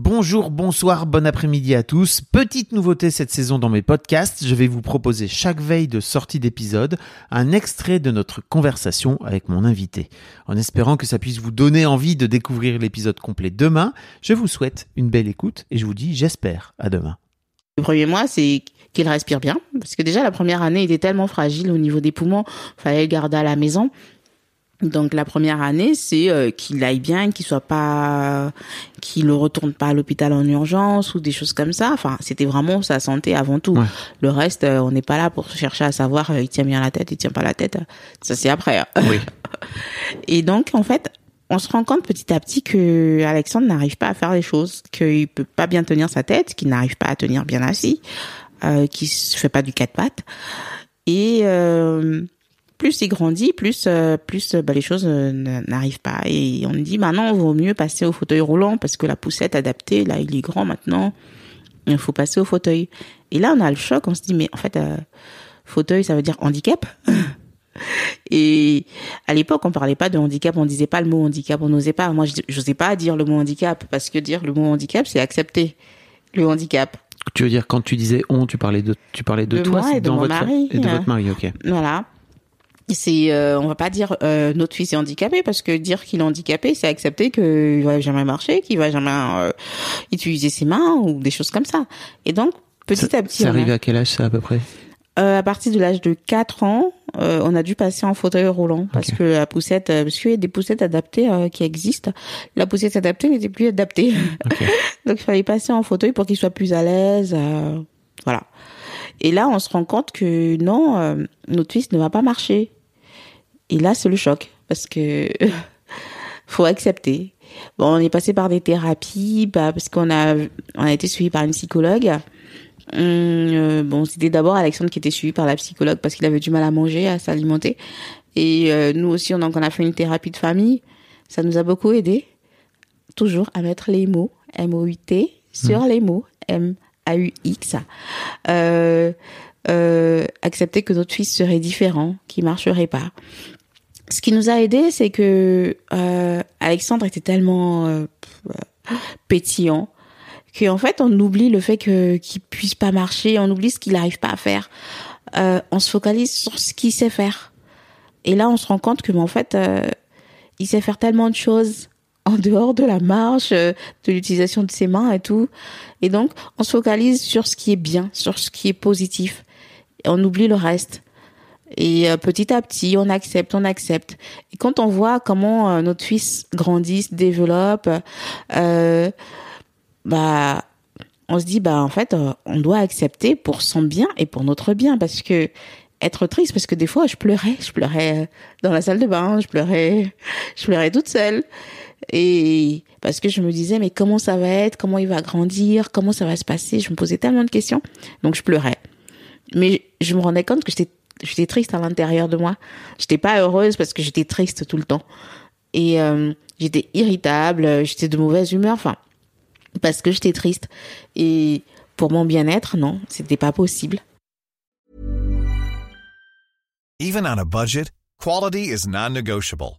Bonjour, bonsoir, bon après-midi à tous. Petite nouveauté cette saison dans mes podcasts, je vais vous proposer chaque veille de sortie d'épisode un extrait de notre conversation avec mon invité. En espérant que ça puisse vous donner envie de découvrir l'épisode complet demain, je vous souhaite une belle écoute et je vous dis j'espère à demain. Le premier mois, c'est qu'il respire bien, parce que déjà la première année, il était tellement fragile au niveau des poumons, fallait le garder à la maison. Donc la première année, c'est euh, qu'il aille bien, qu'il soit pas, qu'il ne retourne pas à l'hôpital en urgence ou des choses comme ça. Enfin, c'était vraiment sa santé avant tout. Ouais. Le reste, euh, on n'est pas là pour chercher à savoir euh, il tient bien la tête, il tient pas la tête. Ça c'est après. hein. Oui. Et donc en fait, on se rend compte petit à petit que Alexandre n'arrive pas à faire les choses, qu'il peut pas bien tenir sa tête, qu'il n'arrive pas à tenir bien assis, euh, qu'il se fait pas du quatre pattes. Et euh, plus il grandit, plus euh, plus euh, bah, les choses euh, n'arrivent pas. Et on dit maintenant, vaut mieux passer au fauteuil roulant parce que la poussette adaptée, là, il est grand maintenant. Il faut passer au fauteuil. Et là, on a le choc. On se dit, mais en fait, euh, fauteuil, ça veut dire handicap. Et à l'époque, on parlait pas de handicap, on disait pas le mot handicap, on n'osait pas. Moi, je n'osais pas dire le mot handicap parce que dire le mot handicap, c'est accepter le handicap. Tu veux dire quand tu disais on, tu parlais de tu parlais de, De toi, moi et de dans mon votre mari, et de hein. votre mari, OK. Voilà. C'est, euh, on va pas dire euh, notre fils est handicapé parce que dire qu'il est handicapé, c'est accepter qu'il va jamais marcher, qu'il va jamais euh, utiliser ses mains ou des choses comme ça. Et donc petit Ça- à petit, C'est on a- arrivé à quel âge ça à peu près? Euh, à partir de l'âge de 4 ans, euh, on a dû passer en fauteuil roulant parce que la poussette, euh, parce qu'il y a des poussettes adaptées euh, qui existent. La poussette adaptée n'était plus adaptée. Donc il fallait passer en fauteuil pour qu'il soit plus à l'aise. euh, voilà. Et là, on se rend compte que non, euh, notre fils ne va pas marcher. Et là, c'est le choc parce que faut accepter. Bon, on est passé par des thérapies, bah, parce qu'on a, on a été suivi par une psychologue. Hum, euh, bon, c'était d'abord Alexandre qui était suivi par la psychologue parce qu'il avait du mal à manger, à s'alimenter. Et euh, nous aussi, on, donc, on a fait une thérapie de famille. Ça nous a beaucoup aidé. Toujours à mettre les mots, M-O-U-T, sur les mots, M-A-U-X. Euh, euh, accepter que notre fils serait différent, qu'il marcherait pas. Ce qui nous a aidé, c'est que euh, Alexandre était tellement euh, pétillant qu'en fait on oublie le fait que qu'il puisse pas marcher, on oublie ce qu'il n'arrive pas à faire. Euh, on se focalise sur ce qu'il sait faire. Et là, on se rend compte que, mais en fait, euh, il sait faire tellement de choses en dehors de la marche, euh, de l'utilisation de ses mains et tout. Et donc, on se focalise sur ce qui est bien, sur ce qui est positif. On oublie le reste. Et euh, petit à petit, on accepte, on accepte. Et quand on voit comment euh, notre fils grandit, se développe, bah, on se dit, bah, en fait, on doit accepter pour son bien et pour notre bien, parce que être triste, parce que des fois, je pleurais, je pleurais dans la salle de bain, je pleurais, je pleurais toute seule. Et parce que je me disais, mais comment ça va être, comment il va grandir, comment ça va se passer, je me posais tellement de questions, donc je pleurais. Mais je me rendais compte que j'étais, j'étais triste à l'intérieur de moi. J'étais pas heureuse parce que j'étais triste tout le temps. Et euh, j'étais irritable, j'étais de mauvaise humeur, enfin, parce que j'étais triste. Et pour mon bien-être, non, c'était pas possible. Even on a budget, quality is non-negotiable.